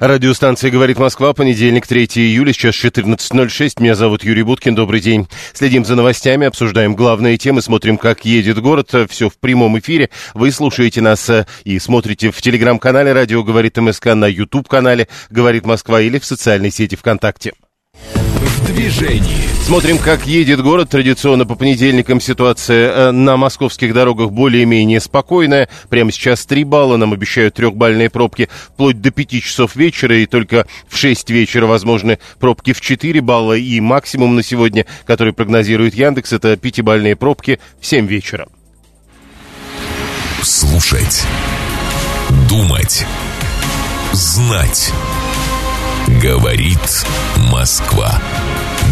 Радиостанция «Говорит Москва», понедельник, 3 июля, сейчас 14.06. Меня зовут Юрий Буткин, добрый день. Следим за новостями, обсуждаем главные темы, смотрим, как едет город. Все в прямом эфире. Вы слушаете нас э, и смотрите в телеграм-канале «Радио говорит МСК», на YouTube-канале «Говорит Москва» или в социальной сети ВКонтакте. В движении. Смотрим, как едет город. Традиционно по понедельникам ситуация э, на московских дорогах более-менее спокойная. Прямо сейчас 3 балла. Нам обещают трехбальные пробки вплоть до 5 часов вечера. И только в 6 вечера возможны пробки в 4 балла. И максимум на сегодня, который прогнозирует Яндекс, это 5-бальные пробки в 7 вечера. Слушать. Думать. Знать. Говорит Москва.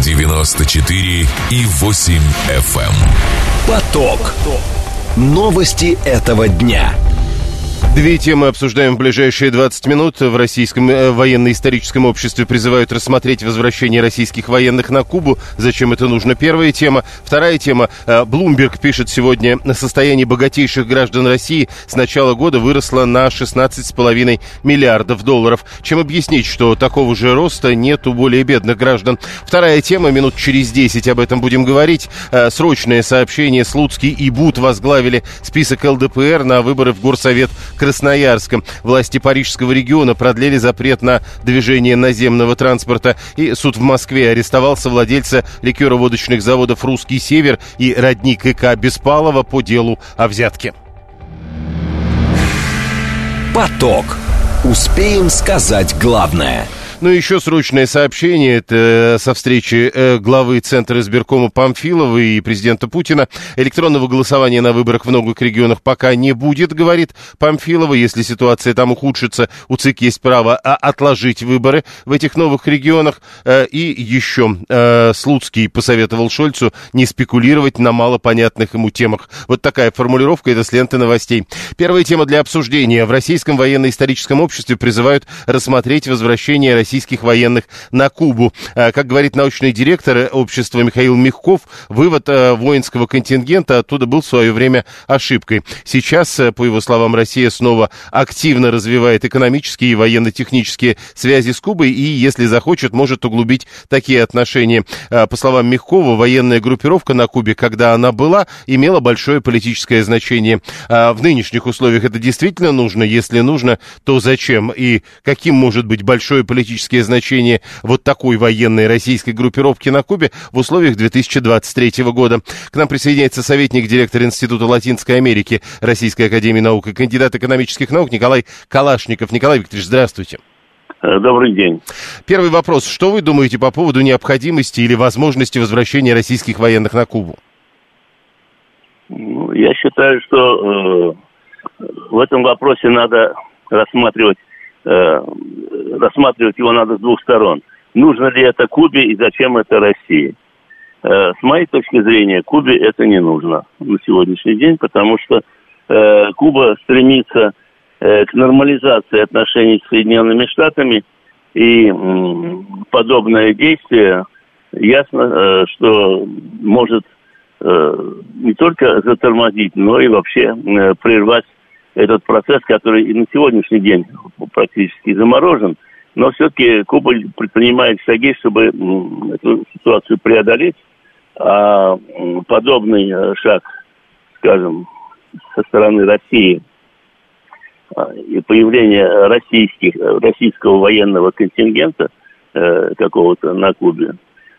94 и 8 FM. Эм. Поток. Новости этого дня. Две темы обсуждаем в ближайшие 20 минут. В Российском э, военно-историческом обществе призывают рассмотреть возвращение российских военных на Кубу. Зачем это нужно? Первая тема. Вторая тема. Блумберг пишет сегодня, состояние богатейших граждан России с начала года выросло на 16,5 миллиардов долларов. Чем объяснить, что такого же роста нет у более бедных граждан? Вторая тема. Минут через 10 об этом будем говорить. Э, срочное сообщение. Слуцкий и Бут возглавили список ЛДПР на выборы в Горсовет Красноярском. Власти Парижского региона продлили запрет на движение наземного транспорта. И суд в Москве арестовал совладельца ликероводочных заводов «Русский север» и родник ИК Беспалова по делу о взятке. Поток. Успеем сказать главное – ну, еще срочное сообщение. Это со встречи э, главы Центра избиркома Памфилова и президента Путина. Электронного голосования на выборах в новых регионах пока не будет, говорит Памфилова. Если ситуация там ухудшится, у ЦИК есть право а, отложить выборы в этих новых регионах. Э, и еще э, Слуцкий посоветовал Шольцу не спекулировать на малопонятных ему темах. Вот такая формулировка, это с ленты новостей. Первая тема для обсуждения. В Российском военно-историческом обществе призывают рассмотреть возвращение России российских военных на Кубу. А, как говорит научный директор общества Михаил Мягков, вывод а, воинского контингента оттуда был в свое время ошибкой. Сейчас, по его словам, Россия снова активно развивает экономические и военно-технические связи с Кубой и, если захочет, может углубить такие отношения. По словам Мягкова, военная группировка на Кубе, когда она была, имела большое политическое значение. В нынешних условиях это действительно нужно? Если нужно, то зачем? И каким может быть большое политическое стратегические значения вот такой военной российской группировки на Кубе в условиях 2023 года. К нам присоединяется советник директора Института Латинской Америки Российской Академии Наук и кандидат экономических наук Николай Калашников. Николай Викторович, здравствуйте. Э, добрый день. Первый вопрос. Что вы думаете по поводу необходимости или возможности возвращения российских военных на Кубу? Ну, я считаю, что э, в этом вопросе надо рассматривать э, рассматривать его надо с двух сторон. Нужно ли это Кубе и зачем это России? Э, с моей точки зрения, Кубе это не нужно на сегодняшний день, потому что э, Куба стремится э, к нормализации отношений с Соединенными Штатами, и э, подобное действие ясно, э, что может э, не только затормозить, но и вообще э, прервать этот процесс, который и на сегодняшний день практически заморожен, но все-таки Куба предпринимает шаги, чтобы эту ситуацию преодолеть, а подобный э, шаг, скажем, со стороны России а, и появление российских, российского военного контингента э, какого-то на Кубе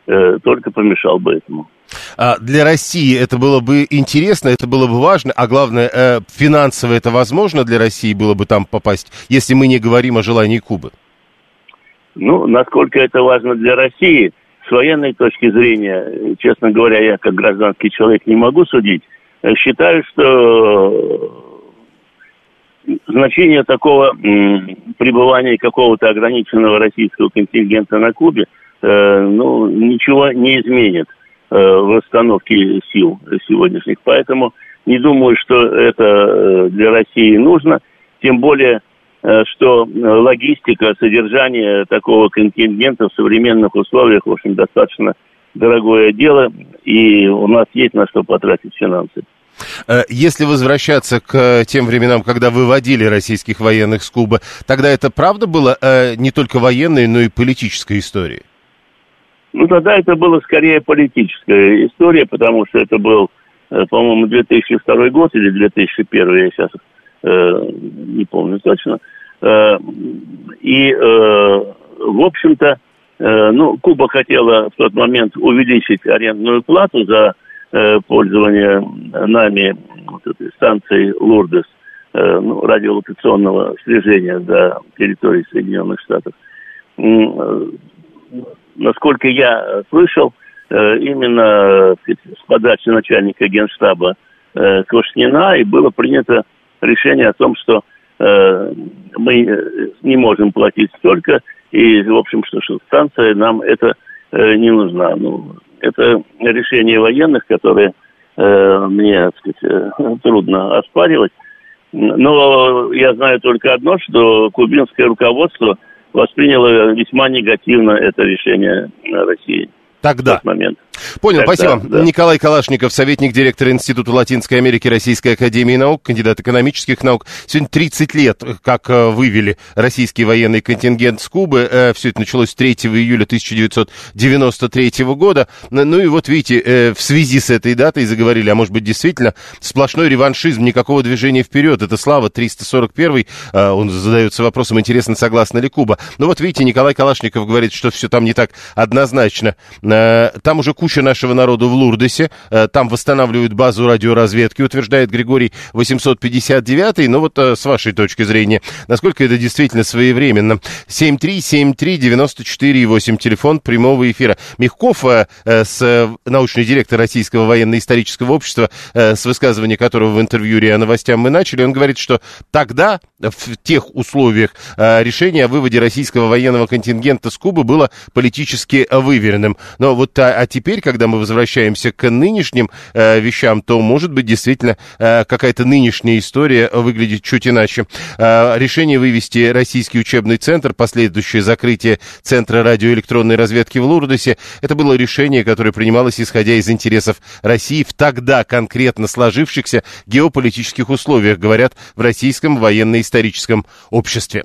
э, только помешал бы этому. А, для России это было бы интересно, это было бы важно, а главное, э, финансово это возможно для России было бы там попасть, если мы не говорим о желании Кубы? Ну, насколько это важно для России, с военной точки зрения, честно говоря, я как гражданский человек не могу судить. Считаю, что значение такого пребывания какого-то ограниченного российского контингента на Кубе, э, ну, ничего не изменит. Э, в расстановке сил сегодняшних. Поэтому не думаю, что это э, для России нужно. Тем более что логистика, содержание такого контингента в современных условиях, в общем, достаточно дорогое дело, и у нас есть на что потратить финансы. Э, если возвращаться к тем временам, когда выводили российских военных с Кубы, тогда это правда было э, не только военной, но и политической историей? Ну, тогда это было скорее политическая история, потому что это был, э, по-моему, 2002 год или 2001, я сейчас э, не помню точно. Э, и, э, в общем-то, э, ну, Куба хотела в тот момент увеличить арендную плату за Э, пользования нами вот этой станцией Лурдес э, ну, радиолокационного слежения за территорией Соединенных Штатов. Э, насколько я слышал, именно с подачи начальника генштаба Кошнина и было принято решение о том, что мы не можем платить столько, и, в общем, что, что станция нам это не нужна. Ну, это решение военных, которые э, мне, так сказать, э, трудно оспаривать. Но я знаю только одно, что кубинское руководство восприняло весьма негативно это решение России. Тогда. В тот момент. Понял, Тогда, спасибо. Да. Николай Калашников, советник директора Института Латинской Америки Российской Академии Наук, кандидат экономических наук. Сегодня 30 лет, как э, вывели российский военный контингент с Кубы. Э, Все это началось 3 июля 1993 года. Ну и вот видите, э, в связи с этой датой заговорили, а может быть действительно сплошной реваншизм, никакого движения вперед. Это Слава 341, он задается вопросом, интересно, согласна ли Куба. Ну вот видите, Николай Калашников говорит, что все там не так однозначно. Там уже куча нашего народа в Лурдесе. Э, там восстанавливают базу радиоразведки, утверждает Григорий 859. Но вот э, с вашей точки зрения, насколько это действительно своевременно? 7373948, телефон прямого эфира. Мягков, э, с, научный директор Российского военно-исторического общества, с высказывания которого в интервью РИА Новостям мы начали, он говорит, что тогда, в тех условиях, решение о выводе российского военного контингента с Кубы было политически выверенным. Но вот а, а теперь, когда мы возвращаемся к нынешним э, вещам, то, может быть, действительно э, какая-то нынешняя история выглядит чуть иначе. Э, решение вывести российский учебный центр, последующее закрытие Центра радиоэлектронной разведки в Лурдосе, это было решение, которое принималось исходя из интересов России в тогда конкретно сложившихся геополитических условиях, говорят в Российском военно-историческом обществе.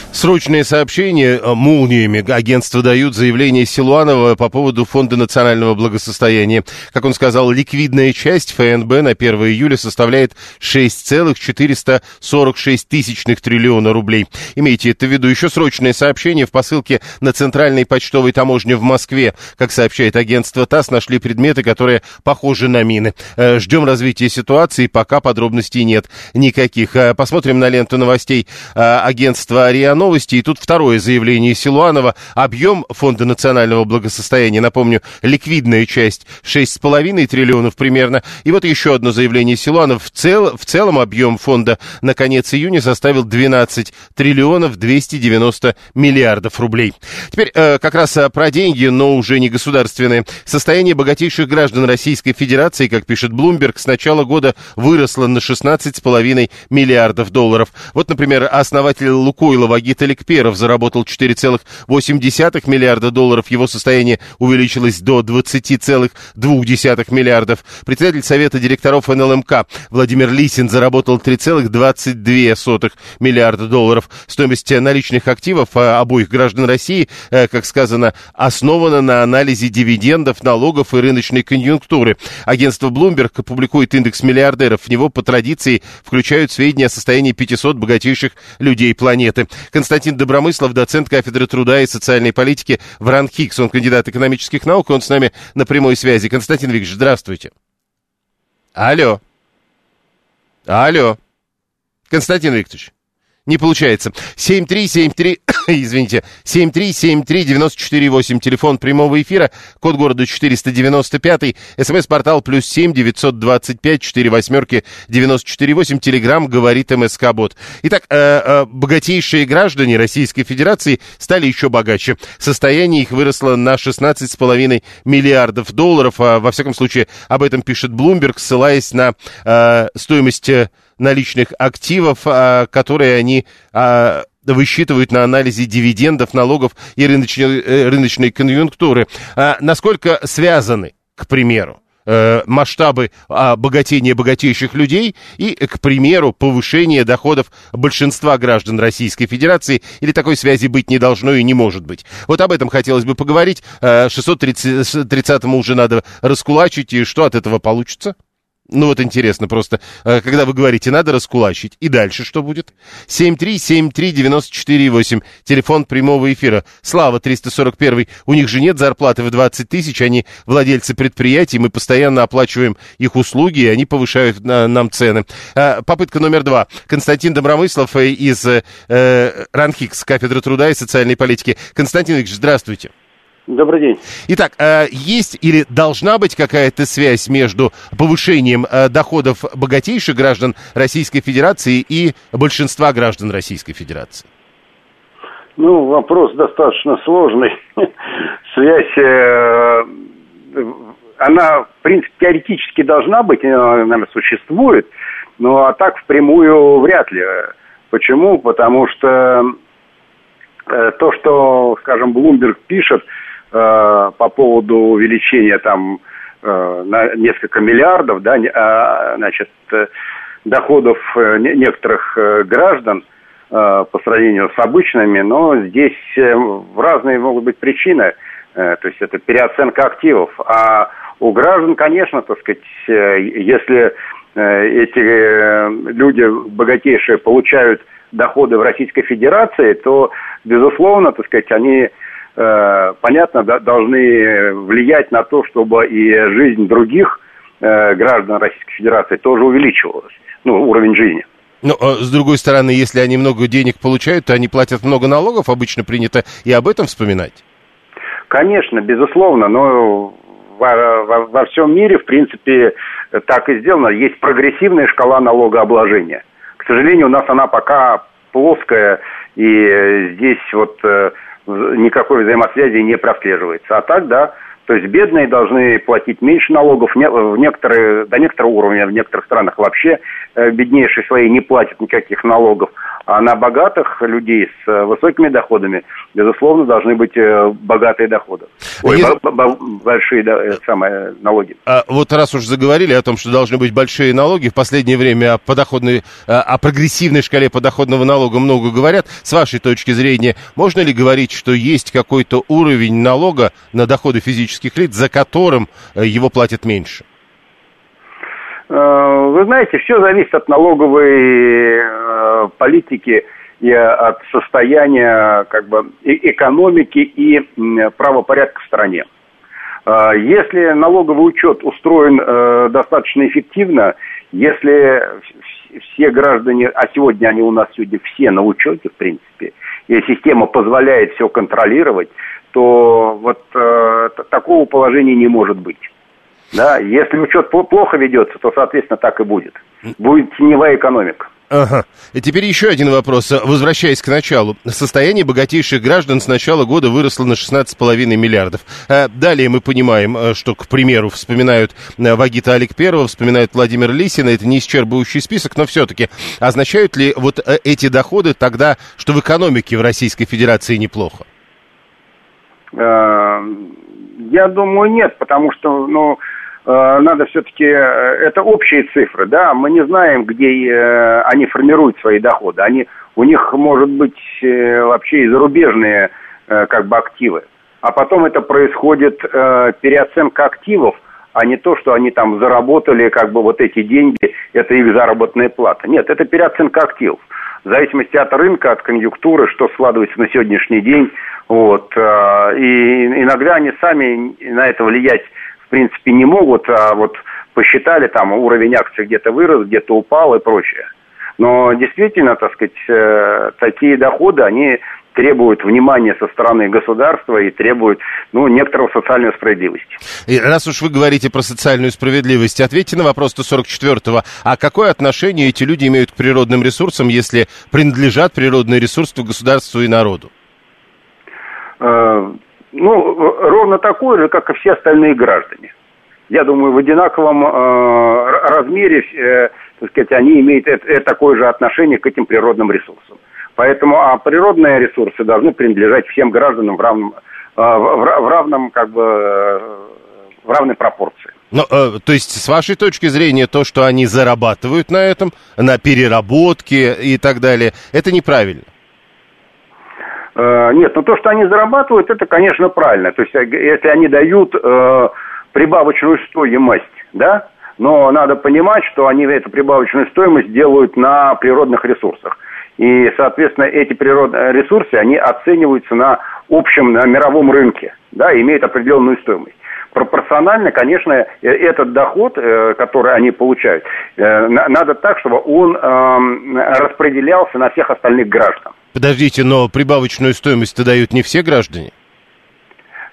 Срочные сообщения э, молниями агентства дают заявление Силуанова по поводу Фонда национального благосостояния. Как он сказал, ликвидная часть ФНБ на 1 июля составляет 6,446 тысячных триллиона рублей. Имейте это в виду. Еще срочное сообщение в посылке на центральной почтовой таможне в Москве. Как сообщает агентство ТАСС, нашли предметы, которые похожи на мины. Э, ждем развития ситуации, пока подробностей нет никаких. Э, посмотрим на ленту новостей агентства РИА новости. И тут второе заявление Силуанова. Объем Фонда национального благосостояния, напомню, ликвидная часть 6,5 триллионов примерно. И вот еще одно заявление Силуанов. В, цел, в целом объем фонда на конец июня составил 12 триллионов 290 миллиардов рублей. Теперь э, как раз э, про деньги, но уже не государственные. Состояние богатейших граждан Российской Федерации, как пишет Bloomberg, с начала года выросло на 16,5 миллиардов долларов. Вот, например, основатель Лукойла Вагит Сергей Таликперов заработал 4,8 миллиарда долларов. Его состояние увеличилось до 20,2 миллиардов. Председатель Совета директоров НЛМК Владимир Лисин заработал 3,22 миллиарда долларов. Стоимость наличных активов а, обоих граждан России, э, как сказано, основана на анализе дивидендов, налогов и рыночной конъюнктуры. Агентство Bloomberg публикует индекс миллиардеров. В него по традиции включают сведения о состоянии 500 богатейших людей планеты. Константин Добромыслов, доцент кафедры труда и социальной политики в РАНХИКС. Он кандидат экономических наук, он с нами на прямой связи. Константин Викторович, здравствуйте. Алло. Алло. Константин Викторович. Не получается. 73739, извините, 7373948, телефон прямого эфира, код города 495, смс-портал плюс 7 925 4 восьмерки 948, телеграмм говорит МСК-бот. Итак, э, э, богатейшие граждане Российской Федерации стали еще богаче. Состояние их выросло на 16,5 миллиардов долларов, а, во всяком случае, об этом пишет Bloomberg, ссылаясь на э, стоимость э, наличных активов, а, которые они а, высчитывают на анализе дивидендов, налогов и рыночной, э, рыночной конъюнктуры. А насколько связаны, к примеру, э, масштабы богатения богатейших людей и, к примеру, повышение доходов большинства граждан Российской Федерации, или такой связи быть не должно и не может быть. Вот об этом хотелось бы поговорить. 630-му уже надо раскулачить, и что от этого получится? Ну вот интересно просто, э, когда вы говорите, надо раскулачить, и дальше что будет? 7373948, телефон прямого эфира. Слава 341, у них же нет зарплаты в 20 тысяч, они владельцы предприятий, мы постоянно оплачиваем их услуги, и они повышают на, нам цены. А, попытка номер два. Константин Добромыслов э, из э, РАНХИКС, кафедры труда и социальной политики. Константин Ильич, здравствуйте. Добрый день. Итак, э, есть или должна быть какая-то связь между повышением э, доходов богатейших граждан Российской Федерации и большинства граждан Российской Федерации? Ну, вопрос достаточно сложный. Связь, э, она, в принципе, теоретически должна быть, наверное, существует, но а так впрямую вряд ли. Почему? Потому что то, что, скажем, Блумберг пишет, по поводу увеличения там э, на несколько миллиардов, да, а, значит, э, доходов некоторых граждан по сравнению с обычными, но здесь разные могут быть причины. То есть это переоценка активов. А у граждан, конечно, так сказать, если эти люди богатейшие получают доходы в Российской Федерации, то, безусловно, так сказать, они Э, понятно, должны влиять на то, чтобы и жизнь других э, граждан Российской Федерации тоже увеличивалась, ну, уровень жизни. Ну, а с другой стороны, если они много денег получают, то они платят много налогов, обычно принято и об этом вспоминать. Конечно, безусловно, но во, во, во всем мире, в принципе, так и сделано. Есть прогрессивная шкала налогообложения. К сожалению, у нас она пока плоская, и здесь вот э, никакой взаимосвязи не прослеживается. А так, да, то есть бедные должны платить меньше налогов, в некоторые, до некоторого уровня, в некоторых странах вообще беднейшие свои не платят никаких налогов. А на богатых людей с э, высокими доходами, безусловно, должны быть э, богатые доходы. Ой, Если... большие да, самые налоги. А вот раз уж заговорили о том, что должны быть большие налоги, в последнее время о, подоходной, о прогрессивной шкале подоходного налога много говорят. С вашей точки зрения, можно ли говорить, что есть какой-то уровень налога на доходы физических лиц, за которым э, его платят меньше? Вы знаете, все зависит от налоговой э, политики и от состояния как бы, экономики и правопорядка в стране. Э, если налоговый учет устроен э, достаточно эффективно, если все граждане, а сегодня они у нас сегодня все на учете, в принципе, и система позволяет все контролировать, то вот э, такого положения не может быть. Да, если учет плохо ведется, то, соответственно, так и будет. Будет теневая экономика. Ага. И теперь еще один вопрос, возвращаясь к началу. Состояние богатейших граждан с начала года выросло на 16,5 миллиардов. А далее мы понимаем, э, что, к примеру, вспоминают э, Вагита Олег Первого, вспоминают Владимир Лисина, это не исчерпывающий список, но все-таки означают ли вот э, эти доходы тогда, что в экономике в Российской Федерации неплохо? Я думаю, нет, потому что, ну, Э, надо все-таки, э, это общие цифры, да, мы не знаем, где э, они формируют свои доходы. Они, у них, может быть, вообще и зарубежные как бы активы. А потом это происходит переоценка активов, а не то, что они там заработали, как бы вот эти деньги, это их заработная плата. Нет, это переоценка активов. В зависимости от рынка, от конъюнктуры, что складывается на сегодняшний день. Вот. И иногда они сами на это влиять принципе, не могут, а вот посчитали, там уровень акций где-то вырос, где-то упал и прочее. Но действительно, так сказать, э, такие доходы, они требуют внимания со стороны государства и требуют ну, некоторого социальной справедливости. И раз уж вы говорите про социальную справедливость, ответьте на вопрос 144-го. А какое отношение эти люди имеют к природным ресурсам, если принадлежат природные ресурсы государству и народу? Э, ну, ровно такое же, как и все остальные граждане. Я думаю, в одинаковом э, размере, э, так сказать, они имеют это такое же отношение к этим природным ресурсам. Поэтому а природные ресурсы должны принадлежать всем гражданам в равном, э, в, в равном как бы э, в равной пропорции. Ну, э, то есть, с вашей точки зрения, то, что они зарабатывают на этом, на переработке и так далее, это неправильно? Э, нет, ну то, что они зарабатывают, это, конечно, правильно. То есть, э, если они дают э, прибавочную стоимость, да, но надо понимать, что они эту прибавочную стоимость делают на природных ресурсах. И, соответственно, эти природные ресурсы, они оцениваются на общем, на мировом рынке, да, имеют определенную стоимость. Пропорционально, конечно, этот доход, который они получают, надо так, чтобы он эм, распределялся на всех остальных граждан. Подождите, но прибавочную стоимость дают не все граждане?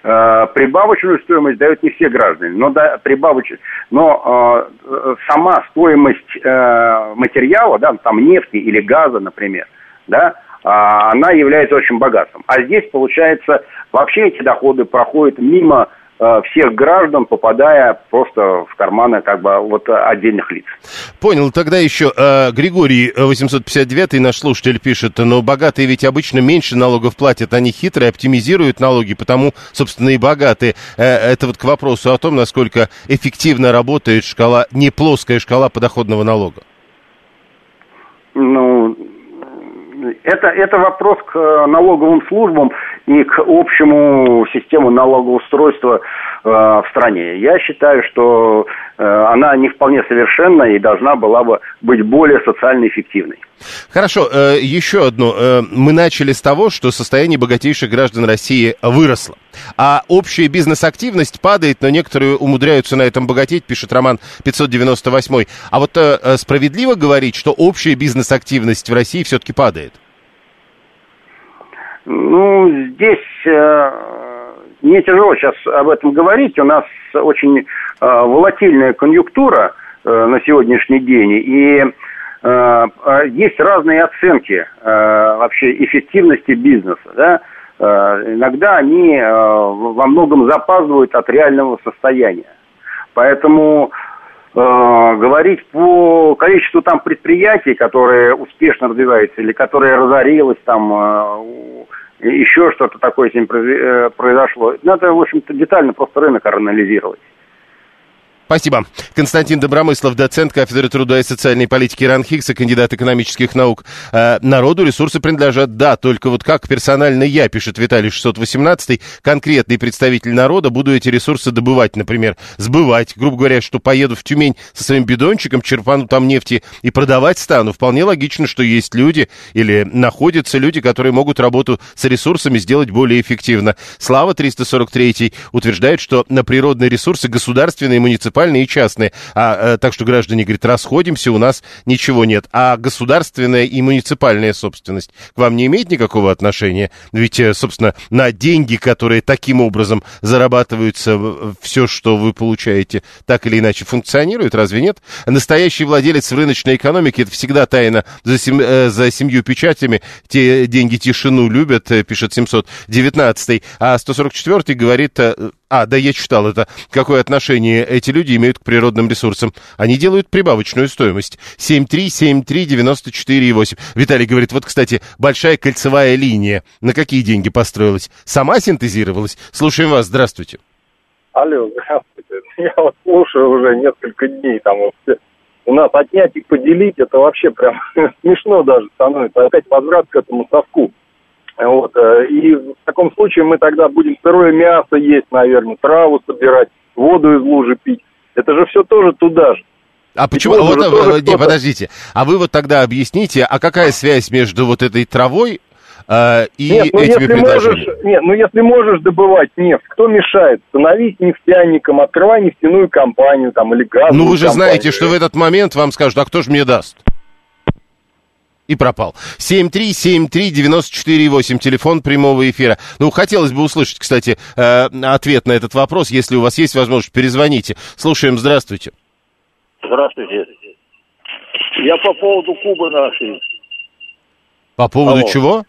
Э, прибавочную стоимость дают не все граждане, но да, прибавоч... но э, сама стоимость э, материала, да, там нефти или газа, например, да, э, она является очень богатым. А здесь, получается, вообще эти доходы проходят мимо всех граждан, попадая просто в карманы как бы вот отдельных лиц. Понял. Тогда еще э, Григорий 859 наш слушатель пишет, но богатые ведь обычно меньше налогов платят, они хитрые, оптимизируют налоги, потому, собственно, и богатые. Э, это вот к вопросу о том, насколько эффективно работает шкала, не плоская шкала подоходного налога. Ну, это, это вопрос к э, налоговым службам и к общему систему налогоустройства э, в стране. Я считаю, что э, она не вполне совершенна и должна была бы быть более социально эффективной. Хорошо, э, еще одно. Мы начали с того, что состояние богатейших граждан России выросло. А общая бизнес-активность падает, но некоторые умудряются на этом богатеть, пишет Роман 598. А вот справедливо говорить, что общая бизнес-активность в России все-таки падает? Ну, здесь э, мне тяжело сейчас об этом говорить. У нас очень э, волатильная конъюнктура э, на сегодняшний день. И э, есть разные оценки э, вообще эффективности бизнеса. Да? Э, иногда они э, во многом запаздывают от реального состояния. Поэтому говорить по количеству там предприятий, которые успешно развиваются или которые разорилось там э, еще что-то такое с ним э, произошло. Надо, в общем-то, детально просто рынок анализировать. Спасибо. Константин Добромыслов, доцент кафедры труда и социальной политики РАНХИКСа, кандидат экономических наук. Э, народу ресурсы принадлежат, да, только вот как персонально я, пишет Виталий 618, конкретный представитель народа, буду эти ресурсы добывать, например, сбывать, грубо говоря, что поеду в Тюмень со своим бидончиком, черпану там нефти и продавать стану. Вполне логично, что есть люди или находятся люди, которые могут работу с ресурсами сделать более эффективно. Слава 343 утверждает, что на природные ресурсы государственные и муниципальные муниципальные и частные. А, э, так что граждане, говорят, расходимся, у нас ничего нет. А государственная и муниципальная собственность к вам не имеет никакого отношения? Ведь, э, собственно, на деньги, которые таким образом зарабатываются, все, что вы получаете, так или иначе функционирует, разве нет? Настоящий владелец рыночной экономике, это всегда тайна за, сем, э, за семью печатями, те деньги тишину любят, пишет 719 а 144 говорит, а, да, я читал это. Какое отношение эти люди имеют к природным ресурсам? Они делают прибавочную стоимость. 7373948. Виталий говорит, вот, кстати, большая кольцевая линия. На какие деньги построилась? Сама синтезировалась? Слушаем вас, здравствуйте. Алло, здравствуйте. Я вот слушаю уже несколько дней. Там у нас отнять и поделить, это вообще прям смешно даже становится. Опять возврат к этому совку. Вот. Э, и в таком случае мы тогда будем сырое мясо есть, наверное, траву собирать, воду из лужи пить. Это же все тоже туда же. А почему? Вот, вот, не, подождите. А вы вот тогда объясните, а какая связь между вот этой травой э, и нет, ну, этими если можешь, Нет, ну если можешь добывать нефть, кто мешает? Становись нефтяником, открывай нефтяную компанию там или газовую Ну вы же компанию. знаете, что в этот момент вам скажут, а кто же мне даст? И пропал. 7373948, телефон прямого эфира. Ну, хотелось бы услышать, кстати, э, ответ на этот вопрос. Если у вас есть возможность, перезвоните. Слушаем, здравствуйте. Здравствуйте. Я по поводу Кубы нашей. По поводу Алло. чего?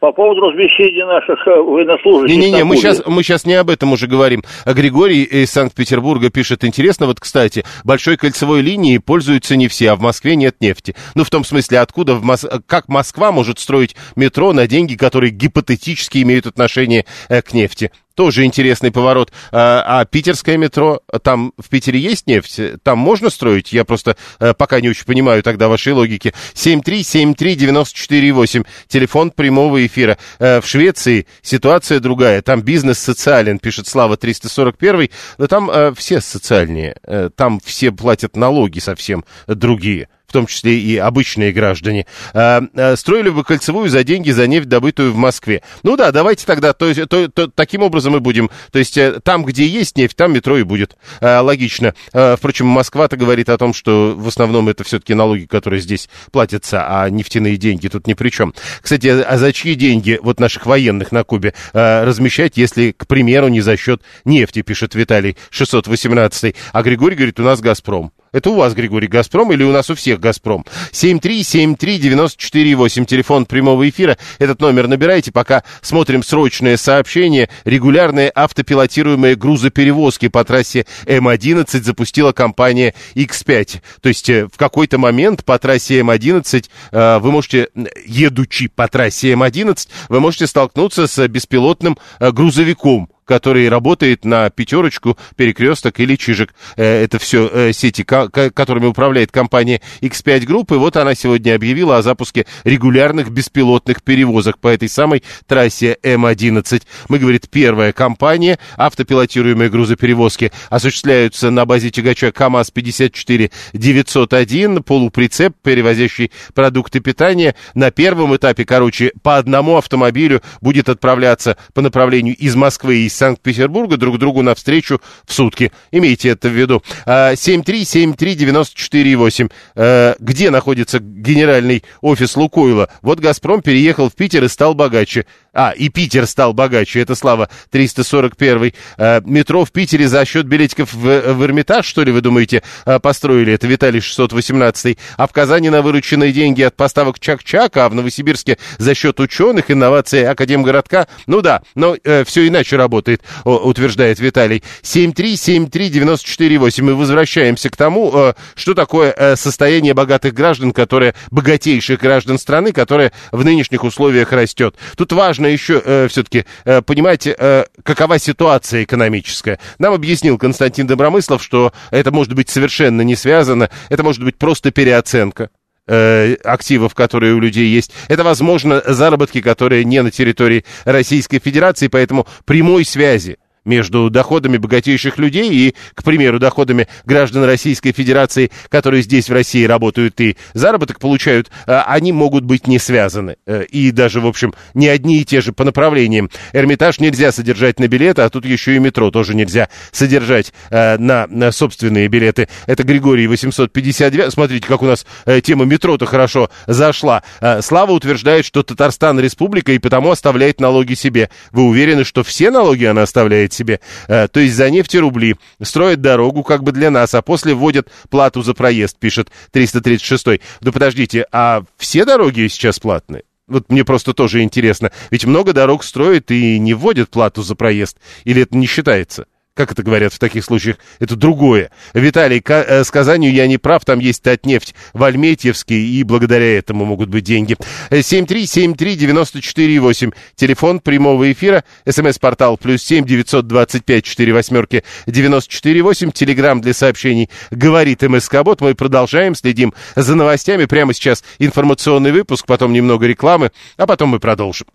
По поводу размещения наших э, военнослужащих. Не-не-не, мы сейчас, мы сейчас не об этом уже говорим. А Григорий из Санкт-Петербурга пишет, интересно, вот, кстати, большой кольцевой линией пользуются не все, а в Москве нет нефти. Ну, в том смысле, откуда, в Мос... как Москва может строить метро на деньги, которые гипотетически имеют отношение э, к нефти? Тоже интересный поворот. А, а питерское метро, там в Питере есть нефть? Там можно строить? Я просто э, пока не очень понимаю тогда вашей логики. 7373948, телефон прямого эфира. Э, в Швеции ситуация другая. Там бизнес социален, пишет Слава 341. Но там э, все социальнее. Э, там все платят налоги совсем другие в том числе и обычные граждане, а, а, строили бы кольцевую за деньги за нефть, добытую в Москве. Ну да, давайте тогда то, то- то- таким образом и будем. То есть э, там, где есть нефть, там метро и будет. Логично. Впрочем, Москва-то говорит о том, что в основном это все-таки налоги, которые здесь платятся, а нефтяные деньги тут ни при чем. Кстати, а за чьи деньги вот наших военных на Кубе размещать, если, к примеру, не за счет нефти, пишет Виталий 618. А Григорий говорит, у нас «Газпром». Это у вас, Григорий, «Газпром» или у нас у всех «Газпром»? 7373948, телефон прямого эфира. Этот номер набирайте, пока смотрим срочное сообщение. Регулярные автопилотируемые грузоперевозки по трассе М11 запустила компания X5. То есть э, в какой-то момент по трассе М11 э, вы можете, едучи по трассе М11, вы можете столкнуться с беспилотным э, грузовиком который работает на пятерочку, перекресток или чижик. Э, Это все э, сети, ко- ко- которыми управляет компания X5 Group. И вот она сегодня объявила о запуске регулярных беспилотных перевозок по этой самой трассе М11. Мы, говорит, первая компания. Автопилотируемые грузоперевозки осуществляются на базе тягача КАМАЗ-54-901, полуприцеп, перевозящий продукты питания. На первом этапе, короче, по одному автомобилю будет отправляться по направлению из Москвы и из Санкт-Петербурга друг другу навстречу в сутки. Имейте это в виду. А, 7373948. Э, Где находится генеральный офис Лукойла? Вот «Газпром» переехал в Питер и стал богаче. А, и Питер стал богаче. Это Слава 341. Э, Метро в Питере за счет билетиков в, в Эрмитаж, что ли, вы думаете, э, построили? Это Виталий 618. А в Казани на вырученные деньги от поставок Чак-Чака, а в Новосибирске за счет ученых, инноваций Академгородка. Ну да, но все иначе работает, утверждает Виталий. 7373948. Мы возвращаемся к тому, э, что такое э, состояние богатых граждан, которое, богатейших граждан страны, которое в нынешних условиях растет. Тут важно еще все-таки понимать, э, какова ситуация экономическая. Нам объяснил Константин Добромыслов, что это может быть совершенно не связано, это может быть просто переоценка э, активов, которые у людей есть. Это, возможно, заработки, которые не на территории Российской Федерации, поэтому прямой связи между доходами богатейших людей и, к примеру, доходами граждан Российской Федерации, которые здесь в России работают и заработок получают, э, они могут быть не связаны. Э, И даже, в общем, не одни и те же по направлениям. Эрмитаж нельзя содержать на билеты, а тут еще и метро тоже нельзя содержать э, на, на собственные билеты. Это Григорий 852. Смотрите, как у нас э, тема метро-то хорошо зашла. Слава утверждает, что Татарстан республика и потому оставляет налоги себе. Вы уверены, что все налоги она оставляет себе? Э, то есть за нефть и рубли. Строят дорогу как бы для нас, а после вводят плату за проезд, пишет 336. Да подождите, а все дороги сейчас платные? Вот мне просто тоже интересно. Ведь много дорог строят и не вводят плату за проезд. Или это не считается? Как это говорят в таких случаях? Это другое. Виталий, ка- э, с Казанью я не прав, там есть Татнефть в Альметьевске, и благодаря этому могут быть деньги. Э, 7373948, телефон прямого эфира, смс-портал плюс 7 925 4 восьмерки 948, телеграмм для сообщений говорит МСК-бот. Мы продолжаем, следим за новостями. Прямо сейчас информационный выпуск, потом немного рекламы, а потом мы продолжим.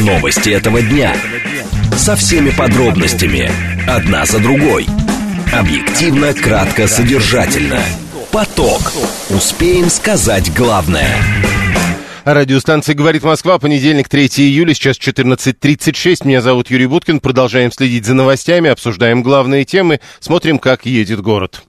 Новости этого дня. Со всеми подробностями. Одна за другой. Объективно, кратко, содержательно. Поток. Успеем сказать главное. Радиостанция «Говорит Москва», понедельник, 3 июля, сейчас 14.36. Меня зовут Юрий Буткин. Продолжаем следить за новостями, обсуждаем главные темы, смотрим, как едет город.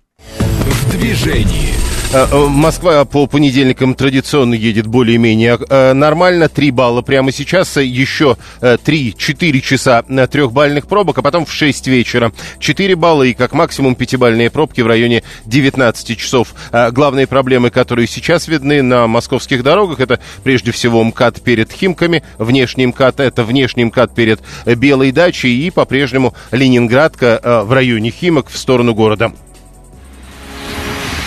В движении. Э, э, Москва по понедельникам традиционно едет более-менее э, нормально. Три балла прямо сейчас. Еще 3-4 часа трехбальных пробок, а потом в 6 вечера 4 балла и как максимум пятибальные пробки в районе 19 часов. Главные проблемы, которые сейчас видны на московских дорогах, это прежде всего МКАД перед Химками, внешний МКАД, это внешний МКАД перед Белой дачей и по-прежнему Ленинградка в районе Химок в сторону города.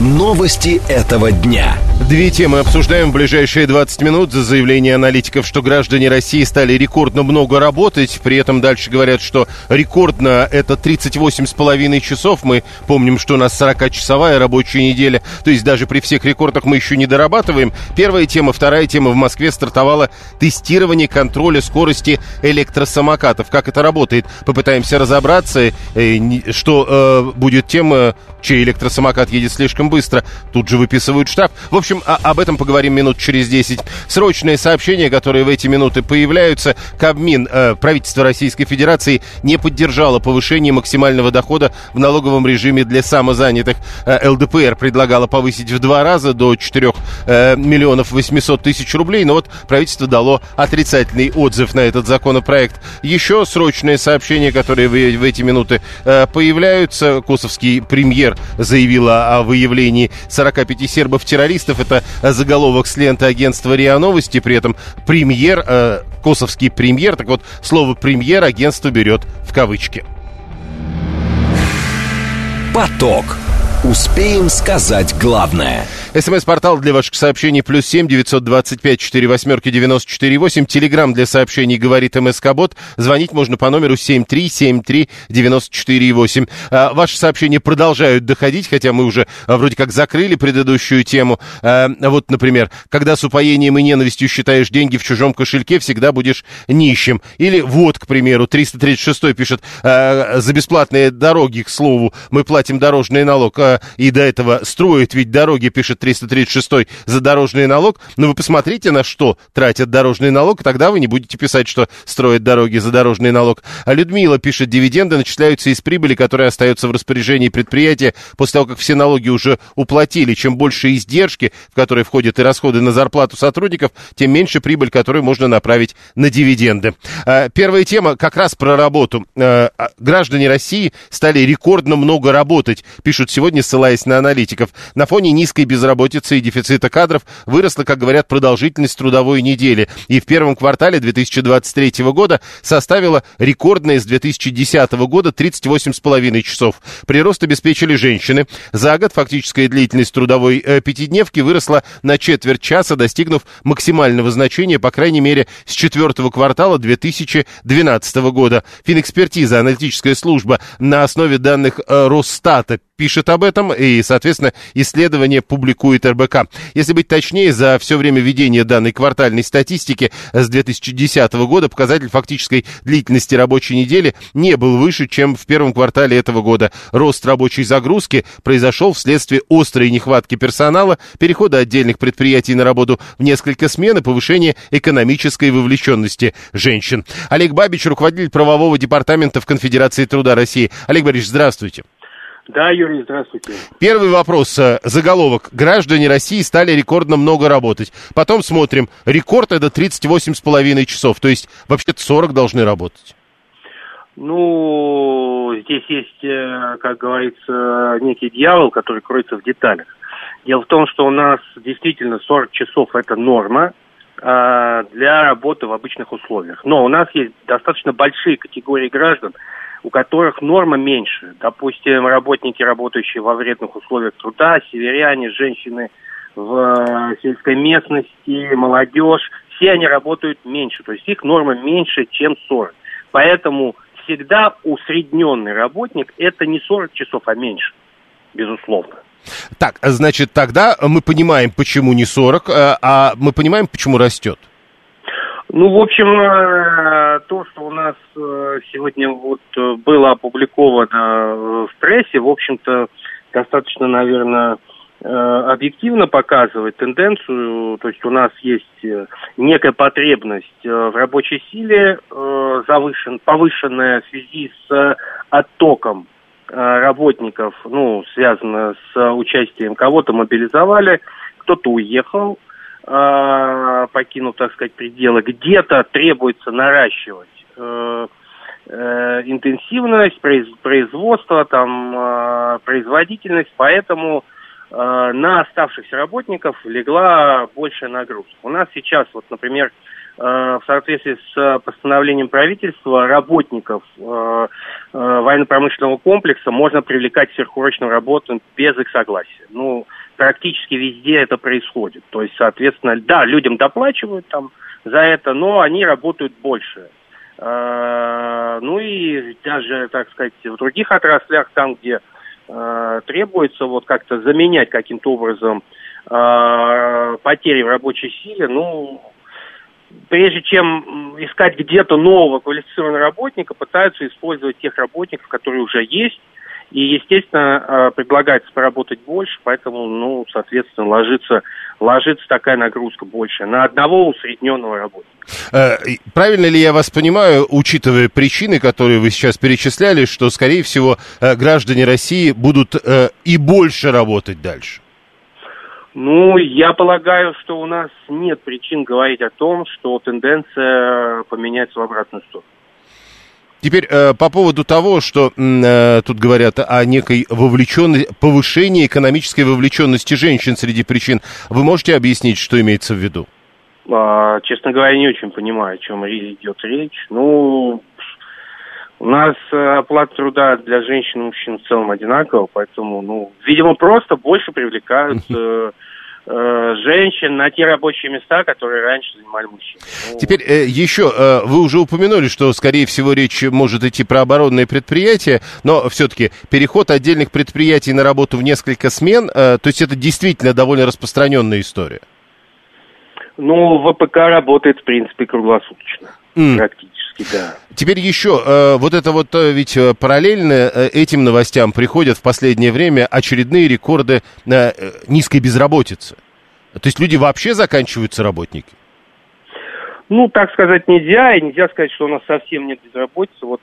Новости этого дня. Две темы обсуждаем в ближайшие 20 минут. За заявление аналитиков, что граждане России стали рекордно много работать. При этом дальше говорят, что рекордно это 38,5 часов. Мы помним, что у нас 40-часовая рабочая неделя. То есть даже при всех рекордах мы еще не дорабатываем. Первая тема. Вторая тема. В Москве стартовало тестирование контроля скорости электросамокатов. Как это работает? Попытаемся разобраться, э, что э, будет тема, чей электросамокат едет слишком слишком быстро. Тут же выписывают штраф. В общем, а, об этом поговорим минут через 10. Срочные сообщения, которые в эти минуты появляются. Кабмин, э, правительство Российской Федерации, не поддержало повышение максимального дохода в налоговом режиме для самозанятых. Э, ЛДПР предлагала повысить в два раза до 4 э, миллионов 800 тысяч рублей, но вот правительство дало отрицательный отзыв на этот законопроект. Еще срочные сообщения, которые в, в эти минуты э, появляются. Косовский премьер заявила о выявлении выявлении 45 сербов-террористов. Это заголовок с ленты агентства РИА Новости. При этом премьер, э, косовский премьер, так вот, слово премьер агентство берет в кавычки. Поток. Успеем сказать главное. СМС-портал для ваших сообщений плюс семь девятьсот двадцать пять четыре восьмерки девяносто четыре восемь. Телеграмм для сообщений говорит МСК Бот. Звонить можно по номеру семь три семь три девяносто четыре восемь. А, ваши сообщения продолжают доходить, хотя мы уже а, вроде как закрыли предыдущую тему. А, вот, например, когда с упоением и ненавистью считаешь деньги в чужом кошельке, всегда будешь нищим. Или вот, к примеру, 336 пишет, а, за бесплатные дороги, к слову, мы платим дорожный налог. А, и до этого строят ведь дороги, пишет 336 за дорожный налог. Но вы посмотрите, на что тратят дорожный налог, тогда вы не будете писать, что строят дороги за дорожный налог. А Людмила пишет, дивиденды начисляются из прибыли, которая остается в распоряжении предприятия после того, как все налоги уже уплатили. Чем больше издержки, в которые входят и расходы на зарплату сотрудников, тем меньше прибыль, которую можно направить на дивиденды. А, первая тема как раз про работу. А, граждане России стали рекордно много работать, пишут сегодня ссылаясь на аналитиков. На фоне низкой безработицы и дефицита кадров выросла, как говорят, продолжительность трудовой недели. И в первом квартале 2023 года составила рекордная с 2010 года 38,5 часов. Прирост обеспечили женщины. За год фактическая длительность трудовой э, пятидневки выросла на четверть часа, достигнув максимального значения, по крайней мере, с четвертого квартала 2012 года. Финэкспертиза, аналитическая служба на основе данных э, Росстата пишет об этом, и, соответственно, исследование публикует РБК. Если быть точнее, за все время ведения данной квартальной статистики с 2010 года показатель фактической длительности рабочей недели не был выше, чем в первом квартале этого года. Рост рабочей загрузки произошел вследствие острой нехватки персонала, перехода отдельных предприятий на работу в несколько смен и повышения экономической вовлеченности женщин. Олег Бабич, руководитель правового департамента в Конфедерации труда России. Олег Борисович, здравствуйте. Да, Юрий, здравствуйте. Первый вопрос. Э, заголовок. Граждане России стали рекордно много работать. Потом смотрим. Рекорд это 38,5 часов. То есть вообще-то 40 должны работать. Ну, здесь есть, э, как говорится, некий дьявол, который кроется в деталях. Дело в том, что у нас действительно 40 часов это норма э, для работы в обычных условиях. Но у нас есть достаточно большие категории граждан, у которых норма меньше. Допустим, работники, работающие во вредных условиях труда, северяне, женщины в э, сельской местности, молодежь, все они работают меньше, то есть их норма меньше, чем 40. Поэтому всегда усредненный работник это не 40 часов, а меньше, безусловно. Так, значит, тогда мы понимаем, почему не 40, э, а мы понимаем, почему растет. Ну, в общем, э, то, что у нас э, сегодня вот э, было опубликовано в прессе, в общем-то, достаточно, наверное, объективно показывает тенденцию, то есть у нас есть некая потребность в рабочей силе, завышен, повышенная в связи с оттоком работников, ну, связано с участием, кого-то мобилизовали, кто-то уехал, покинув, так сказать, пределы, где-то требуется наращивать Э, интенсивность производства, там, э, производительность, поэтому э, на оставшихся работников легла большая нагрузка. У нас сейчас, вот, например, в соответствии с постановлением правительства работников военно-промышленного комплекса можно привлекать сверхурочную работу без их согласия. Ну, практически везде это происходит. То есть, соответственно, да, людям доплачивают там за это, но они работают больше. А, ну и даже, так сказать, в других отраслях, там, где а, требуется вот как-то заменять каким-то образом а, потери в рабочей силе, ну, прежде чем искать где-то нового квалифицированного работника, пытаются использовать тех работников, которые уже есть, и, естественно, предлагается поработать больше, поэтому, ну, соответственно, ложится, ложится такая нагрузка больше на одного усредненного работника. Э, правильно ли я вас понимаю, учитывая причины, которые вы сейчас перечисляли, что, скорее всего, э, граждане России будут э, и больше работать дальше? Ну, я полагаю, что у нас нет причин говорить о том, что тенденция поменяется в обратную сторону. Теперь э, по поводу того, что э, тут говорят о некой вовлеченности, повышении экономической вовлеченности женщин среди причин, вы можете объяснить, что имеется в виду? А, честно говоря, не очень понимаю, о чем идет речь. Ну, у нас э, оплата труда для женщин и мужчин в целом одинакова, поэтому, ну, видимо, просто больше привлекают женщин на те рабочие места, которые раньше занимали мужчины. Ну, Теперь э, еще, э, вы уже упомянули, что, скорее всего, речь может идти про оборонные предприятия, но все-таки переход отдельных предприятий на работу в несколько смен, э, то есть это действительно довольно распространенная история. Ну, ВПК работает, в принципе, круглосуточно. Mm. Практически, да. Теперь еще, э, вот это вот, э, ведь э, параллельно этим новостям приходят в последнее время очередные рекорды низкой безработицы. То есть люди вообще заканчиваются работники? Ну, так сказать нельзя, и нельзя сказать, что у нас совсем нет безработицы. Вот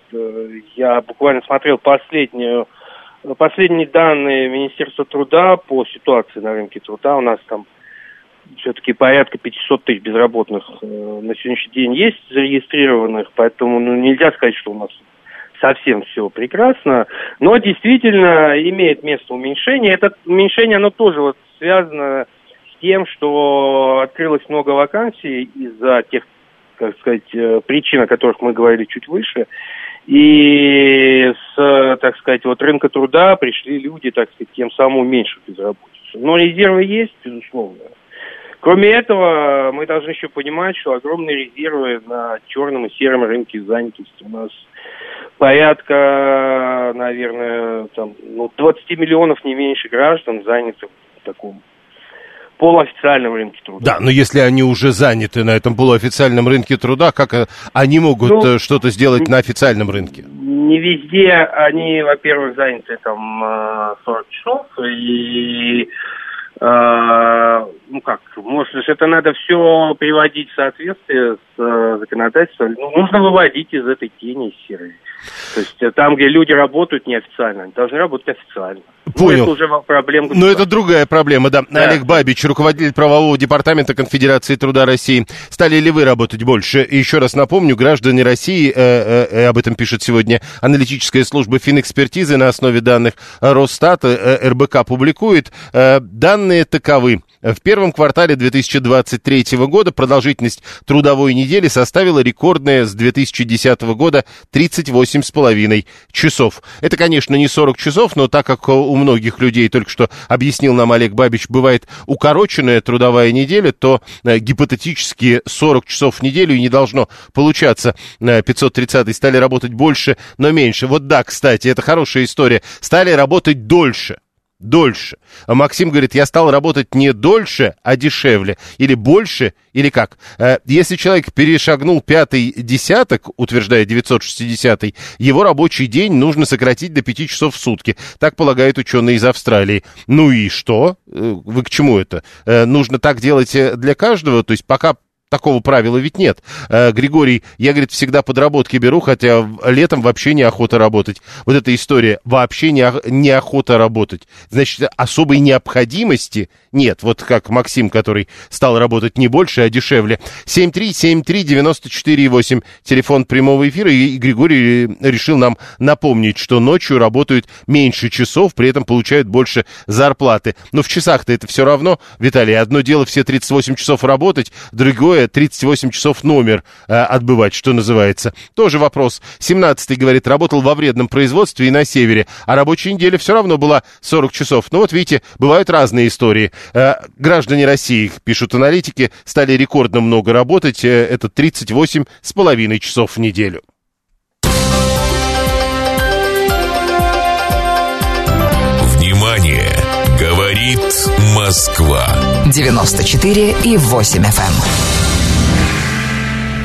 я буквально смотрел последнюю, последние данные Министерства труда по ситуации на рынке труда. У нас там все-таки порядка 500 тысяч безработных э, на сегодняшний день есть зарегистрированных, поэтому ну, нельзя сказать, что у нас совсем все прекрасно, но действительно имеет место уменьшение. Это уменьшение, оно тоже вот связано с тем, что открылось много вакансий из-за тех, как сказать, э, причин, о которых мы говорили чуть выше. И с, так сказать, вот рынка труда пришли люди, так сказать, тем самым уменьшив безработицу. Но резервы есть, безусловно. Кроме этого, мы должны еще понимать, что огромные резервы на черном и сером рынке занятости. У нас порядка, наверное, там, ну, 20 миллионов не меньше граждан заняты в таком полуофициальном рынке труда. Да, но если они уже заняты на этом полуофициальном рынке труда, как э, они могут ну, э, что-то сделать на официальном рынке? Не везде они, во-первых, заняты там 40 э, часов, и ну как, может, это надо все приводить в соответствие с э, законодательством. Ну, нужно выводить из этой тени серой. То есть э, там, где люди работают неофициально, они должны работать официально. Понял. Ну, это уже проблема. Но это другая проблема, да. да. Олег Бабич, руководитель правового департамента Конфедерации труда России. Стали ли вы работать больше? И еще раз напомню, граждане России, э, э, об этом пишет сегодня аналитическая служба финэкспертизы на основе данных Росстата, э, РБК публикует. Э, данные таковы. В первом квартале 2023 года продолжительность трудовой недели составила рекордная с 2010 года 38,5 часов. Это, конечно, не 40 часов, но так как у многих людей, только что объяснил нам Олег Бабич, бывает укороченная трудовая неделя, то э, гипотетически 40 часов в неделю не должно получаться. 530 э, стали работать больше, но меньше. Вот да, кстати, это хорошая история. Стали работать дольше. Дольше. А Максим говорит, я стал работать не дольше, а дешевле. Или больше, или как. Э, если человек перешагнул пятый десяток, утверждает 960 его рабочий день нужно сократить до 5 часов в сутки. Так полагают ученые из Австралии. Ну и что? Э, вы к чему это? Э, нужно так делать для каждого? То есть пока Такого правила ведь нет. Э, Григорий, я, говорит, всегда подработки беру, хотя летом вообще неохота работать. Вот эта история, вообще не, неохота работать. Значит, особой необходимости нет. Вот как Максим, который стал работать не больше, а дешевле. 7373948, телефон прямого эфира. И Григорий решил нам напомнить, что ночью работают меньше часов, при этом получают больше зарплаты. Но в часах-то это все равно, Виталий, одно дело все 38 часов работать, другое 38 часов номер э, отбывать, что называется. Тоже вопрос. 17-й, говорит, работал во вредном производстве и на севере, а рабочая неделя все равно была 40 часов. Ну вот видите, бывают разные истории. Э, граждане России, пишут аналитики, стали рекордно много работать. Э, это 38 с половиной часов в неделю. Внимание! Говорит Москва. 94 и 8 FM.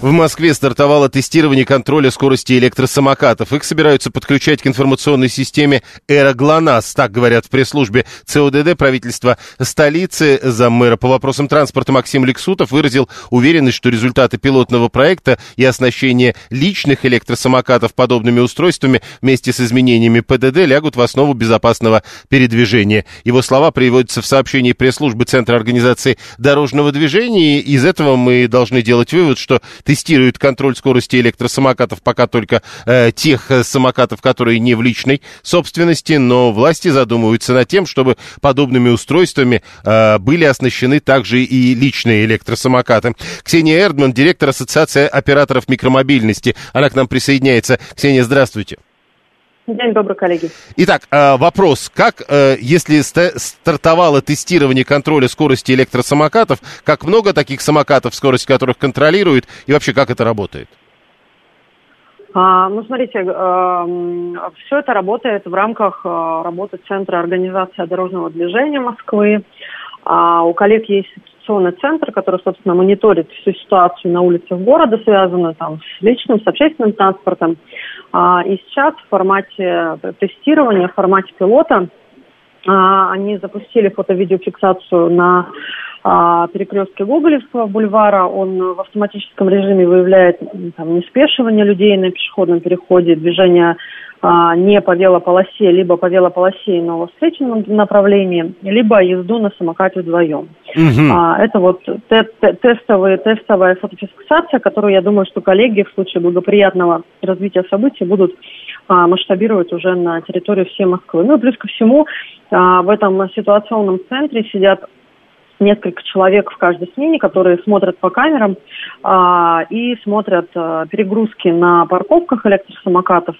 в Москве стартовало тестирование контроля скорости электросамокатов. Их собираются подключать к информационной системе «Эра ГЛОНАСС», так говорят в пресс-службе ЦОДД правительства столицы. Заммэра по вопросам транспорта Максим Лексутов выразил уверенность, что результаты пилотного проекта и оснащение личных электросамокатов подобными устройствами вместе с изменениями ПДД лягут в основу безопасного передвижения. Его слова приводятся в сообщении пресс-службы Центра организации дорожного движения. Из этого мы должны делать вывод, что тестируют контроль скорости электросамокатов пока только э, тех э, самокатов, которые не в личной собственности, но власти задумываются над тем, чтобы подобными устройствами э, были оснащены также и личные электросамокаты. Ксения Эрдман, директор Ассоциации операторов микромобильности. Она к нам присоединяется. Ксения, здравствуйте. День добрый, коллеги. Итак, э, вопрос. Как, э, если стартовало тестирование контроля скорости электросамокатов, как много таких самокатов, скорость которых контролируют, и вообще как это работает? А, ну, смотрите, э, все это работает в рамках работы Центра организации дорожного движения Москвы. А у коллег есть ситуационный центр, который, собственно, мониторит всю ситуацию на улицах города, связанную там с личным, с общественным транспортом. А, и сейчас в формате тестирования, в формате пилота а, они запустили фото-видеофиксацию на а, перекрестке Гоголевского бульвара. Он в автоматическом режиме выявляет там, неспешивание людей на пешеходном переходе, движение не по велополосе, либо по велополосе, но во встречном направлении, либо езду на самокате вдвоем. Угу. А, это вот те те тестовые, тестовая фотофиксация, которую, я думаю, что коллеги в случае благоприятного развития событий будут а, масштабировать уже на территории всей Москвы. Ну и плюс ко всему а, в этом ситуационном центре сидят несколько человек в каждой смене, которые смотрят по камерам а, и смотрят а, перегрузки на парковках электросамокатов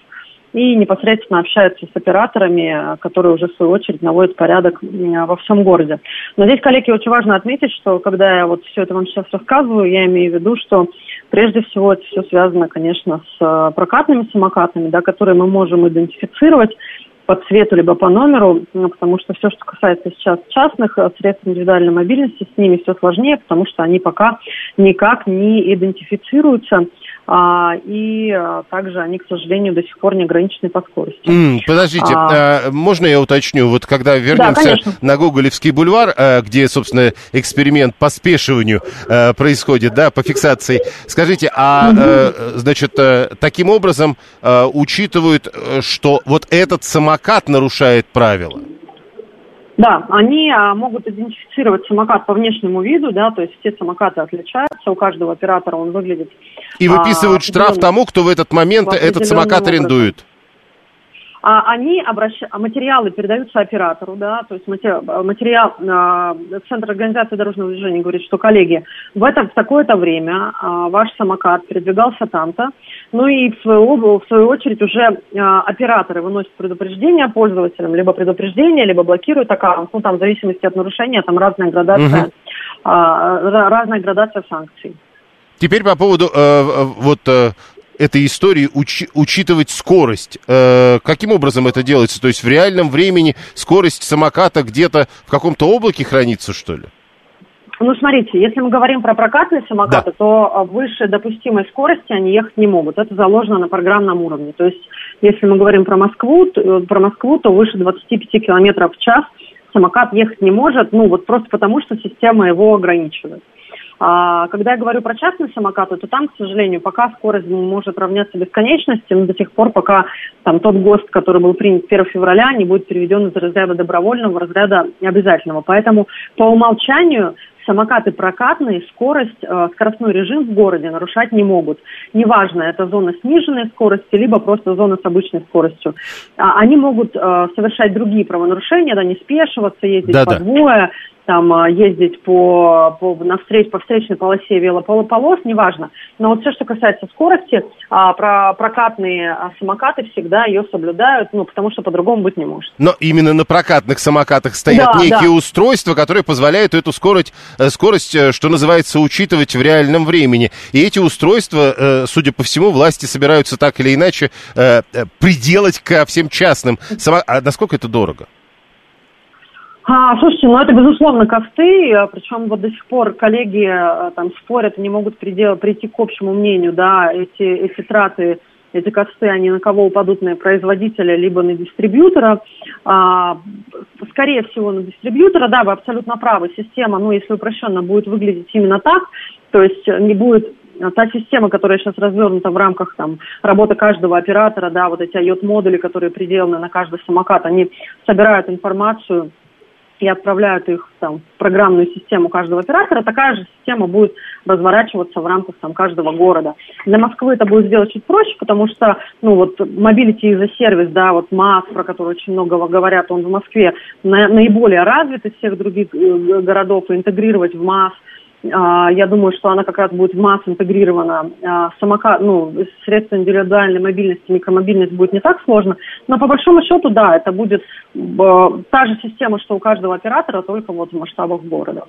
и непосредственно общаются с операторами, которые уже в свою очередь наводят порядок во всем городе. Но здесь, коллеги, очень важно отметить, что когда я вот все это вам сейчас рассказываю, я имею в виду, что прежде всего это все связано, конечно, с э, прокатными самокатами, да, которые мы можем идентифицировать по цвету либо по номеру, ну, потому что все, что касается сейчас частных э, средств индивидуальной мобильности, с ними все сложнее, потому что они пока никак не идентифицируются а, и а, также они, к сожалению, до сих пор не ограничены по скорости. Mm, подождите, а, а, можно я уточню? Вот когда вернемся да, на Гоголевский бульвар, а, где, собственно, эксперимент по спешиванию а, происходит, да, по фиксации, скажите, а, угу. а значит, а, таким образом а, учитывают, что вот этот самокат нарушает правила? Да, они а, могут идентифицировать самокат по внешнему виду, да, то есть все самокаты отличаются, у каждого оператора он выглядит. И выписывают а, штраф тому, кто в этот момент этот самокат образом. арендует а они обращ... А материалы передаются оператору, да, то есть материал, материал э, Центр организации дорожного движения говорит, что, коллеги, в это в такое-то время э, ваш самокат передвигался там-то, ну и в свою, в свою очередь уже операторы выносят предупреждение пользователям, либо предупреждение, либо блокируют аккаунт, ну там в зависимости от нарушения, там разная градация, угу. разная градация санкций. Теперь по поводу э, вот э, этой истории уч, учитывать скорость. Э, каким образом это делается? То есть в реальном времени скорость самоката где-то в каком-то облаке хранится, что ли? Ну, смотрите, если мы говорим про прокатные самокаты, да. то а, выше допустимой скорости они ехать не могут. Это заложено на программном уровне. То есть, если мы говорим про Москву, то, э, про Москву, то выше 25 км в час самокат ехать не может, ну, вот просто потому, что система его ограничивает. А, когда я говорю про частные самокаты, то там, к сожалению, пока скорость может равняться бесконечности, но до тех пор, пока там тот ГОСТ, который был принят 1 февраля, не будет переведен из разряда добровольного в разряда обязательного. Поэтому по умолчанию самокаты прокатные, скорость, э, скоростной режим в городе нарушать не могут. Неважно, это зона сниженной скорости, либо просто зона с обычной скоростью. А, они могут э, совершать другие правонарушения, да, не спешиваться, ездить да, подвое, да там а, ездить по, по, на встреч, по встречной полосе велополос, неважно. Но вот все, что касается скорости, а, про прокатные а, самокаты всегда ее соблюдают, ну, потому что по-другому быть не может. Но именно на прокатных самокатах стоят да, некие да. устройства, которые позволяют эту скорость, э, скорость, э, что называется, учитывать в реальном времени. И эти устройства, э, судя по всему, власти собираются так или иначе приделать ко всем частным. А насколько это дорого? А, слушайте, ну это безусловно косты, а, причем вот до сих пор коллеги а, там спорят, не могут придел, прийти к общему мнению, да, эти, эти траты, эти косты, они на кого упадут, на производителя, либо на дистрибьютора. А, скорее всего, на дистрибьютора, да, вы абсолютно правы, система, ну, если упрощенно, будет выглядеть именно так, то есть не будет та система, которая сейчас развернута в рамках там, работы каждого оператора, да, вот эти IOT-модули, которые приделаны на каждый самокат, они собирают информацию и отправляют их там, в программную систему каждого оператора, такая же система будет разворачиваться в рамках там, каждого города. Для Москвы это будет сделать чуть проще, потому что ну, вот, Mobility as a сервис, да, вот МАС, про который очень много говорят, он в Москве на, наиболее развит из всех других э, городов, и интегрировать в МАС – я думаю, что она как раз будет в масс интегрирована. А, самокат, ну, средства индивидуальной мобильности, микромобильность будет не так сложно. Но по большому счету, да, это будет та же система, что у каждого оператора, только вот в масштабах города.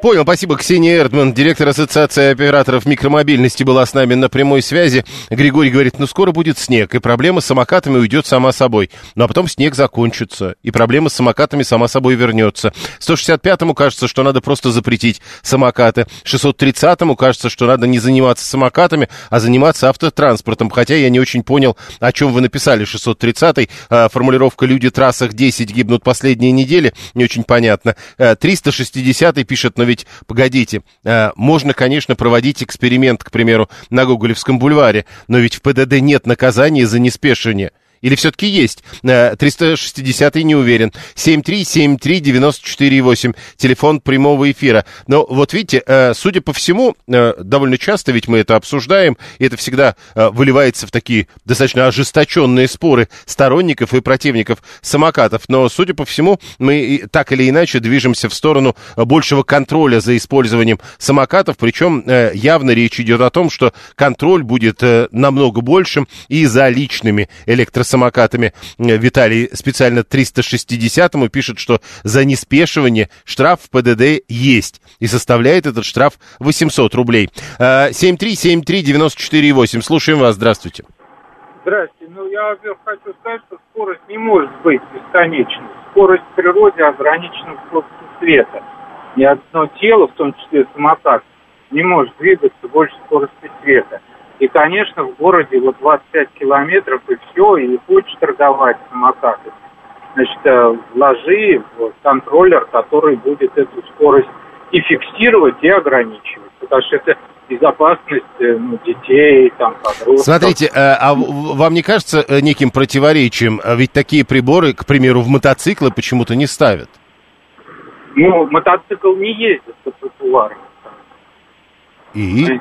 Понял, спасибо. Ксения Эрдман, директор Ассоциации операторов микромобильности, была с нами на прямой связи. Григорий говорит, ну скоро будет снег, и проблема с самокатами уйдет сама собой. Ну а потом снег закончится, и проблема с самокатами сама собой вернется. 165-му кажется, что надо просто запретить самокат самокаты. 630-му кажется, что надо не заниматься самокатами, а заниматься автотранспортом. Хотя я не очень понял, о чем вы написали. 630-й, а, формулировка «Люди трассах 10 гибнут последние недели». Не очень понятно. 360-й а, пишет, но ведь, погодите, а, можно, конечно, проводить эксперимент, к примеру, на Гоголевском бульваре, но ведь в ПДД нет наказания за неспешение. Или все-таки есть? 360-й э, не уверен. 7373948, телефон прямого эфира. Но вот видите, э, судя по всему, э, довольно часто ведь мы это обсуждаем, и это всегда выливается в такие достаточно ожесточенные споры сторонников и противников самокатов. Но, судя по всему, мы так или иначе движемся в сторону большего контроля за использованием самокатов, причем явно речь идет о том, что контроль будет намного большим и за личными электросамокатами самокатами. Э, Виталий специально 360-му пишет, что за неспешивание штраф в ПДД есть. И составляет этот штраф 800 рублей. 7373948. Э, Слушаем вас. Здравствуйте. Здравствуйте. Ну, я, хочу сказать, что скорость не может быть бесконечной. Скорость в природе ограничена скоростью света. Ни одно тело, в том числе самокат, не может двигаться больше скорости света. И, конечно, в городе вот 25 километров и все, и хочешь торговать самокаты. Значит, э, вложи в контроллер, который будет эту скорость и фиксировать, и ограничивать. Потому что это безопасность э, ну, детей, там, подростков. Смотрите, э, а вам не кажется неким противоречием? Ведь такие приборы, к примеру, в мотоциклы почему-то не ставят. Ну, мотоцикл не ездит по тротуарам. И?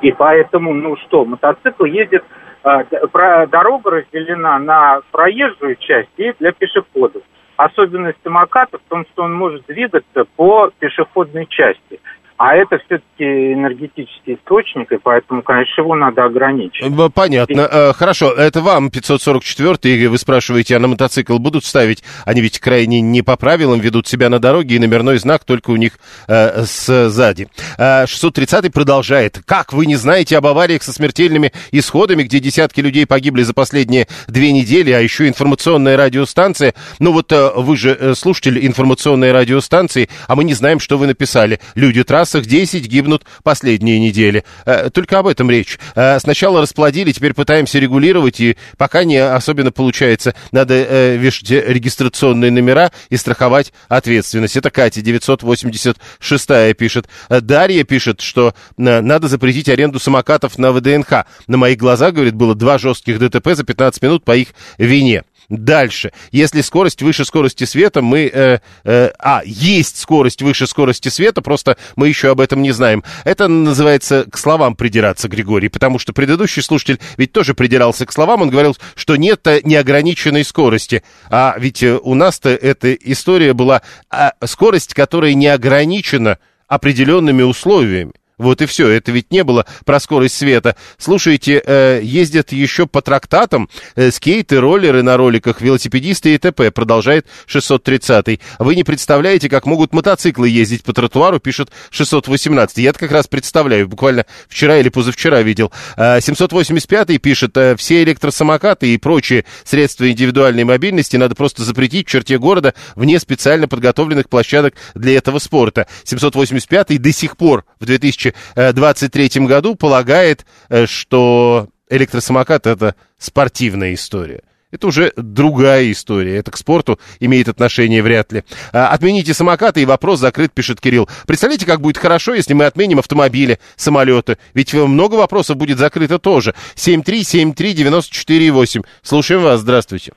И поэтому, ну что, мотоцикл ездит, э, про, дорога разделена на проезжую часть и для пешеходов. Особенность самоката в том, что он может двигаться по пешеходной части. А это все-таки энергетический источник, и поэтому, конечно, его надо ограничить. Э, понятно. И... Хорошо, это вам 544 и вы спрашиваете, а на мотоцикл будут ставить? Они ведь крайне не по правилам ведут себя на дороге, и номерной знак только у них э, сзади. 630 продолжает. Как вы не знаете об авариях со смертельными исходами, где десятки людей погибли за последние две недели, а еще информационная радиостанция? Ну вот вы же слушатель информационной радиостанции, а мы не знаем, что вы написали. Люди трасс трассах 10 гибнут последние недели. Э, только об этом речь. Э, сначала расплодили, теперь пытаемся регулировать, и пока не особенно получается. Надо э, вешать регистрационные номера и страховать ответственность. Это Катя, 986 пишет. Дарья пишет, что надо запретить аренду самокатов на ВДНХ. На моих глазах, говорит, было два жестких ДТП за 15 минут по их вине. Дальше. Если скорость выше скорости света, мы... Э, э, а, есть скорость выше скорости света, просто мы еще об этом не знаем. Это называется к словам придираться, Григорий, потому что предыдущий слушатель ведь тоже придирался к словам, он говорил, что нет неограниченной скорости. А ведь э, у нас-то эта история была а, скорость, которая не ограничена определенными условиями. Вот и все. Это ведь не было про скорость света. Слушайте, э, ездят еще по трактатам э, скейты, роллеры на роликах, велосипедисты и т.п. Продолжает 630-й. Вы не представляете, как могут мотоциклы ездить по тротуару, пишет 618 Я это как раз представляю. Буквально вчера или позавчера видел. Э, 785-й пишет, э, все электросамокаты и прочие средства индивидуальной мобильности надо просто запретить в черте города вне специально подготовленных площадок для этого спорта. 785-й до сих пор в 2000 2023 году полагает, э, что электросамокат это спортивная история. Это уже другая история. Это к спорту имеет отношение вряд ли. А, отмените самокаты, и вопрос закрыт, пишет Кирилл. Представляете, как будет хорошо, если мы отменим автомобили, самолеты? Ведь много вопросов будет закрыто тоже. 7373948. Слушаем вас. Здравствуйте.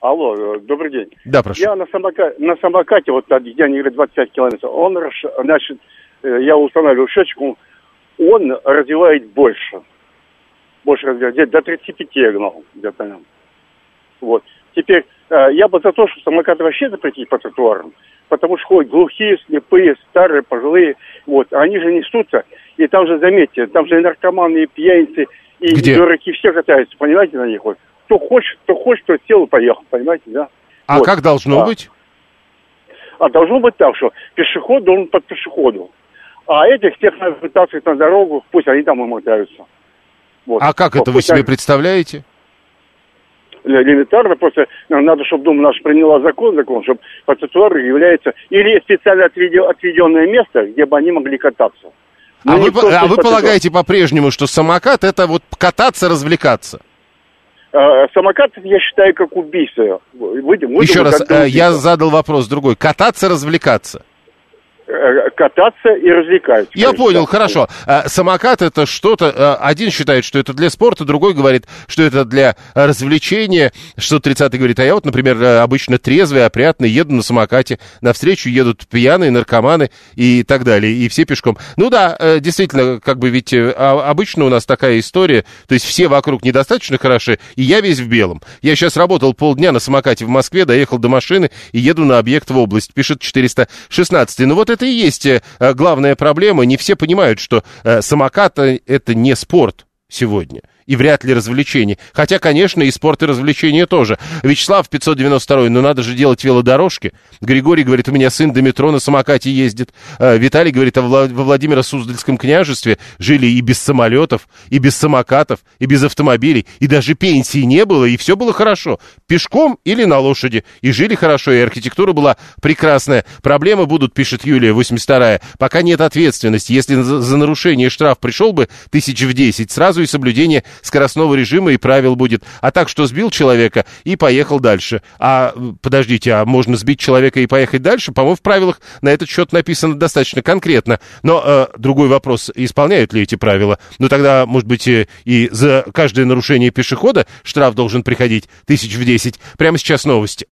Алло, э, добрый день. Да, прошу. Я на, самока... на самокате, вот я не говорю 25 километров, он, значит, я устанавливаю счетчик, он развивает больше. Больше развивает. Где-то до 35 я гнал где-то. Вот. Теперь э, я бы за то, что самокаты вообще запретить по тротуарам. Потому что ходят глухие, слепые, старые, пожилые. Вот. Они же несутся. И там же, заметьте, там же и наркоманы, и пьяницы, и, Где? и дураки все катаются, понимаете, на них вот. Кто хочет, кто хочет, кто сел и поехал, понимаете, да? А вот. как должно а. быть? А должно быть так, что пешеход должен под пешеходу. А этих всех надо вытаскивать на дорогу, пусть они там и мотаются. Вот. А как вот, это вы себе они... представляете? элементарно, просто надо, чтобы Дума наша приняла закон, закон, чтобы по тротуару является или специально отведенное место, где бы они могли кататься. Но а вы, а вы полагаете по-прежнему, что самокат это вот кататься, развлекаться? А, самокат, я считаю, как убийство. Выйдем, Еще раз, э, я задал вопрос другой. Кататься, развлекаться? Э, кататься и развлекать. Я понял, хорошо. А, самокат это что-то, а, один считает, что это для спорта, другой говорит, что это для развлечения. 630 говорит, а я вот, например, э, обычно трезвый, опрятный, еду на самокате, навстречу едут пьяные, наркоманы и так далее, и все пешком. Ну да, э, действительно, как бы ведь а, обычно у нас такая история, то есть все вокруг недостаточно хороши, и я весь в белом. Я сейчас работал полдня на самокате в Москве, доехал до машины и еду на объект в область, пишет 416. Ну вот это и есть э, главная проблема. Не все понимают, что э, самокат э, это не спорт сегодня и вряд ли развлечение. Хотя, конечно, и спорт, и развлечения тоже. Вячеслав 592, ну надо же делать велодорожки. Григорий говорит, у меня сын до метро на самокате ездит. А, Виталий говорит, а во Владимиро-Суздальском княжестве жили и без самолетов, и без самокатов, и без автомобилей, и даже пенсии не было, и все было хорошо. Пешком или на лошади. И жили хорошо, и архитектура была прекрасная. Проблемы будут, пишет Юлия 82 пока нет ответственности. Если за нарушение штраф пришел бы тысяч в 10, сразу и соблюдение скоростного режима и правил будет. А так, что сбил человека и поехал дальше. А, подождите, а можно сбить человека и поехать дальше? По-моему, в правилах на этот счет написано достаточно конкретно. Но э, другой вопрос, исполняют ли эти правила? Ну, тогда, может быть, э, и за каждое нарушение пешехода штраф должен приходить тысяч в десять. Прямо сейчас новости.